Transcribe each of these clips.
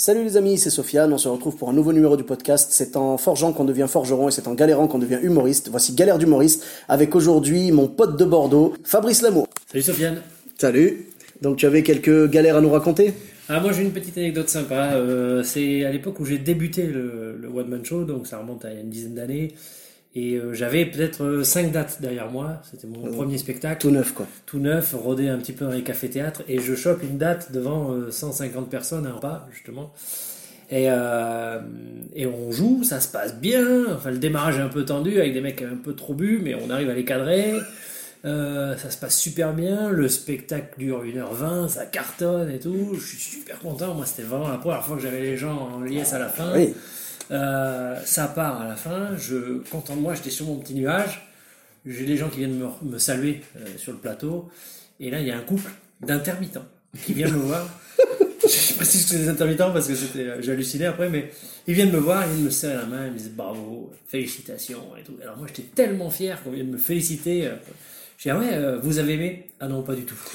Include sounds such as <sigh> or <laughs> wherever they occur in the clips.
Salut les amis, c'est Sofiane, on se retrouve pour un nouveau numéro du podcast. C'est en forgeant qu'on devient forgeron et c'est en galérant qu'on devient humoriste. Voici Galère d'humoriste avec aujourd'hui mon pote de Bordeaux, Fabrice Lamour. Salut Sofiane. Salut. Donc tu avais quelques galères à nous raconter? Ah, moi j'ai une petite anecdote sympa. Euh, c'est à l'époque où j'ai débuté le, le One Man Show, donc ça remonte à une dizaine d'années. Et euh, j'avais peut-être euh, cinq dates derrière moi. C'était mon premier spectacle. Tout neuf quoi. Tout neuf, rodé un petit peu dans les cafés-théâtres. Et je chope une date devant euh, 150 personnes à un pas, justement. Et, euh, et on joue, ça se passe bien. Enfin, le démarrage est un peu tendu avec des mecs un peu trop bu, mais on arrive à les cadrer. Euh, ça se passe super bien. Le spectacle dure 1h20, ça cartonne et tout. Je suis super content. Moi, c'était vraiment la première fois que j'avais les gens en liesse à la fin. Oui. Euh, ça part à la fin. Je, content de moi, j'étais sur mon petit nuage. J'ai des gens qui viennent me, me saluer euh, sur le plateau. Et là, il y a un couple d'intermittents qui vient me voir. <laughs> Je précise que c'est des intermittents parce que c'était, euh, j'ai halluciné après, mais ils viennent me voir, ils viennent me serrer la main, ils me disent bravo, félicitations et tout. Alors moi, j'étais tellement fier qu'on vienne me féliciter. J'ai dit, ah ouais, vous avez aimé? Ah non, pas du tout. <laughs>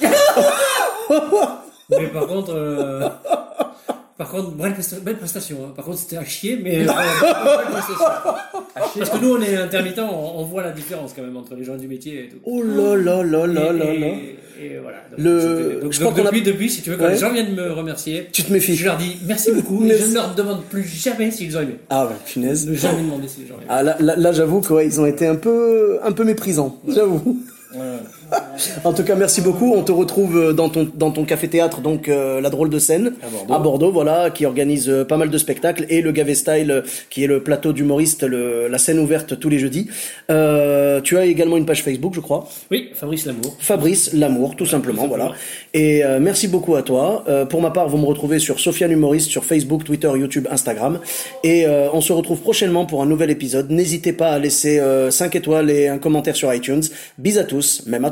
mais par contre, euh, par contre, belle, presta- belle prestation. hein. Par contre, c'était à chier, mais euh. Parce que nous, on est intermittent, on, on voit la différence quand même entre les gens du métier et tout. Oh là là là là là là. et- voilà. Donc, Le- donc, je donc a- depuis, depuis, si tu veux, quand Ouais. les gens viennent me remercier, Tu te méfies. je leur dis merci beaucoup, Mais et je ne leur demande plus jamais s'ils ont aimé. Ah ouais, punaise. Ne jamais demander si les gens ont aimé. Ah là, là, là, j'avoue qu'ils ont été un peu, un peu méprisants, j'avoue. En tout cas, merci beaucoup. On te retrouve euh, dans ton, dans ton café-théâtre, donc euh, La Drôle de Scène, À Bordeaux. voilà, qui organise euh, pas mal de spectacles, et le Gavé Style, qui est le plateau d'humoristes, la scène ouverte tous les jeudis. Euh, tu as également une page Facebook, je crois. Oui, Fabrice Lamour. Fabrice Lamour, tout simplement, voilà. Et euh, merci beaucoup à toi. Euh, pour ma part, vous me retrouvez sur Sofiane Humoriste sur Facebook, Twitter, YouTube, Instagram. Et euh, on se retrouve prochainement pour un nouvel épisode. N'hésitez pas à laisser euh, 5 étoiles et un commentaire sur iTunes. Bis à tous, même à